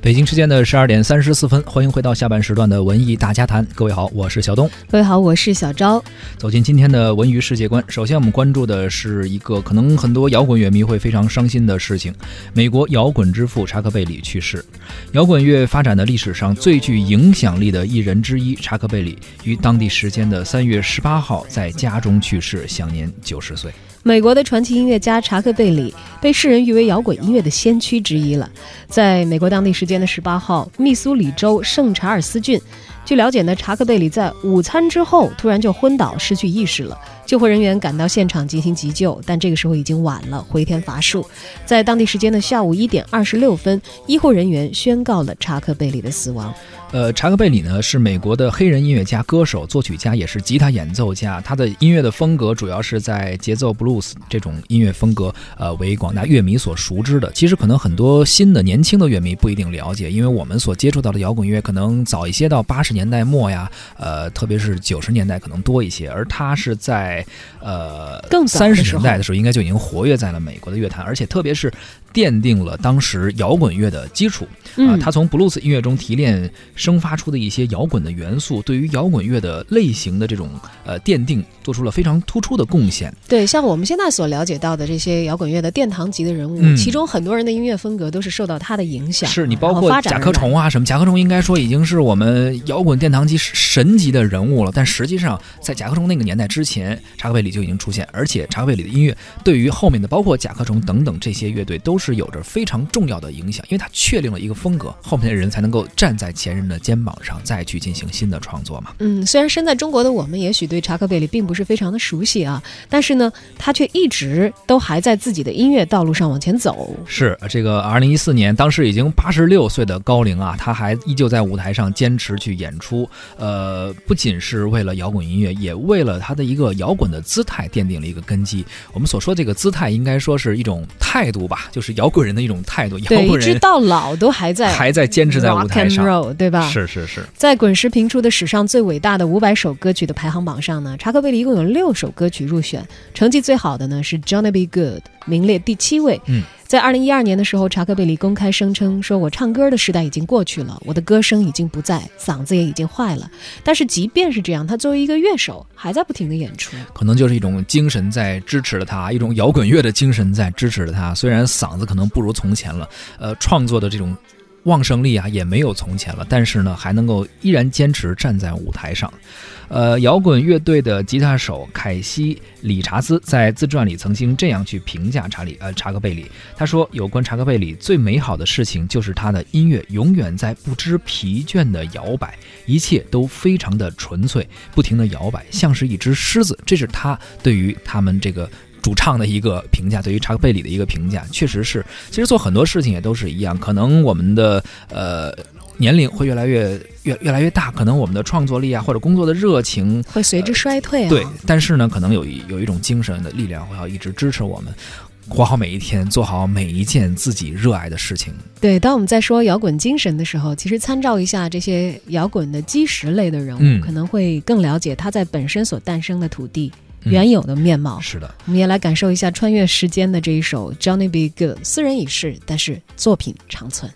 北京时间的十二点三十四分，欢迎回到下半时段的文艺大家谈。各位好，我是小东。各位好，我是小昭。走进今天的文娱世界观，首先我们关注的是一个可能很多摇滚乐迷会非常伤心的事情：美国摇滚之父查克贝里去世。摇滚乐发展的历史上最具影响力的艺人之一查克贝里，于当地时间的三月十八号在家中去世，享年九十岁。美国的传奇音乐家查克·贝里被世人誉为摇滚音乐的先驱之一了。在美国当地时间的十八号，密苏里州圣查尔斯郡，据了解呢，查克·贝里在午餐之后突然就昏倒，失去意识了。救护人员赶到现场进行急救，但这个时候已经晚了，回天乏术。在当地时间的下午一点二十六分，医护人员宣告了查克·贝里的死亡。呃，查克贝里呢是美国的黑人音乐家、歌手、作曲家，也是吉他演奏家。他的音乐的风格主要是在节奏布鲁斯这种音乐风格，呃，为广大乐迷所熟知的。其实可能很多新的年轻的乐迷不一定了解，因为我们所接触到的摇滚乐可能早一些到八十年代末呀，呃，特别是九十年代可能多一些。而他是在呃三十年代的时候，应该就已经活跃在了美国的乐坛，而且特别是。奠定了当时摇滚乐的基础啊！他从布鲁斯音乐中提炼、生发出的一些摇滚的元素，对于摇滚乐的类型的这种呃奠定，做出了非常突出的贡献。对，像我们现在所了解到的这些摇滚乐的殿堂级的人物，其中很多人的音乐风格都是受到他的影响。是你包括甲壳虫啊什么？甲壳虫应该说已经是我们摇滚殿堂级神级的人物了。但实际上，在甲壳虫那个年代之前，查克贝里就已经出现，而且查克贝里的音乐对于后面的包括甲壳虫等等这些乐队都。是有着非常重要的影响，因为它确定了一个风格，后面的人才能够站在前人的肩膀上，再去进行新的创作嘛。嗯，虽然身在中国的我们也许对查克·贝里并不是非常的熟悉啊，但是呢，他却一直都还在自己的音乐道路上往前走。是这个二零一四年，当时已经八十六岁的高龄啊，他还依旧在舞台上坚持去演出。呃，不仅是为了摇滚音乐，也为了他的一个摇滚的姿态奠定了一个根基。我们所说这个姿态，应该说是一种态度吧，就是。摇滚人的一种态度，摇滚人一直到老都还在还在坚持在舞台上，对吧？是是是，在滚石评出的史上最伟大的五百首歌曲的排行榜上呢，查克贝利一共有六首歌曲入选，成绩最好的呢是《Johnny B. Good》，名列第七位。嗯。在二零一二年的时候，查克贝里公开声称说：“我唱歌的时代已经过去了，我的歌声已经不在，嗓子也已经坏了。”但是即便是这样，他作为一个乐手，还在不停的演出。可能就是一种精神在支持着他，一种摇滚乐的精神在支持着他。虽然嗓子可能不如从前了，呃，创作的这种。旺盛力啊也没有从前了，但是呢还能够依然坚持站在舞台上。呃，摇滚乐队的吉他手凯西·理查兹在自传里曾经这样去评价查理呃查克贝里，他说：“有关查克贝里最美好的事情就是他的音乐永远在不知疲倦的摇摆，一切都非常的纯粹，不停的摇摆，像是一只狮子。”这是他对于他们这个。主唱的一个评价，对于查克贝里的一个评价，确实是。其实做很多事情也都是一样，可能我们的呃年龄会越来越越越来越大，可能我们的创作力啊，或者工作的热情会随之衰退。啊对，但是呢，可能有一有一种精神的力量会要一直支持我们，活好每一天，做好每一件自己热爱的事情。对，当我们在说摇滚精神的时候，其实参照一下这些摇滚的基石类的人物，可能会更了解他在本身所诞生的土地。原有的面貌是的，我们也来感受一下穿越时间的这一首《Johnny B. Good》，斯人已逝，但是作品长存。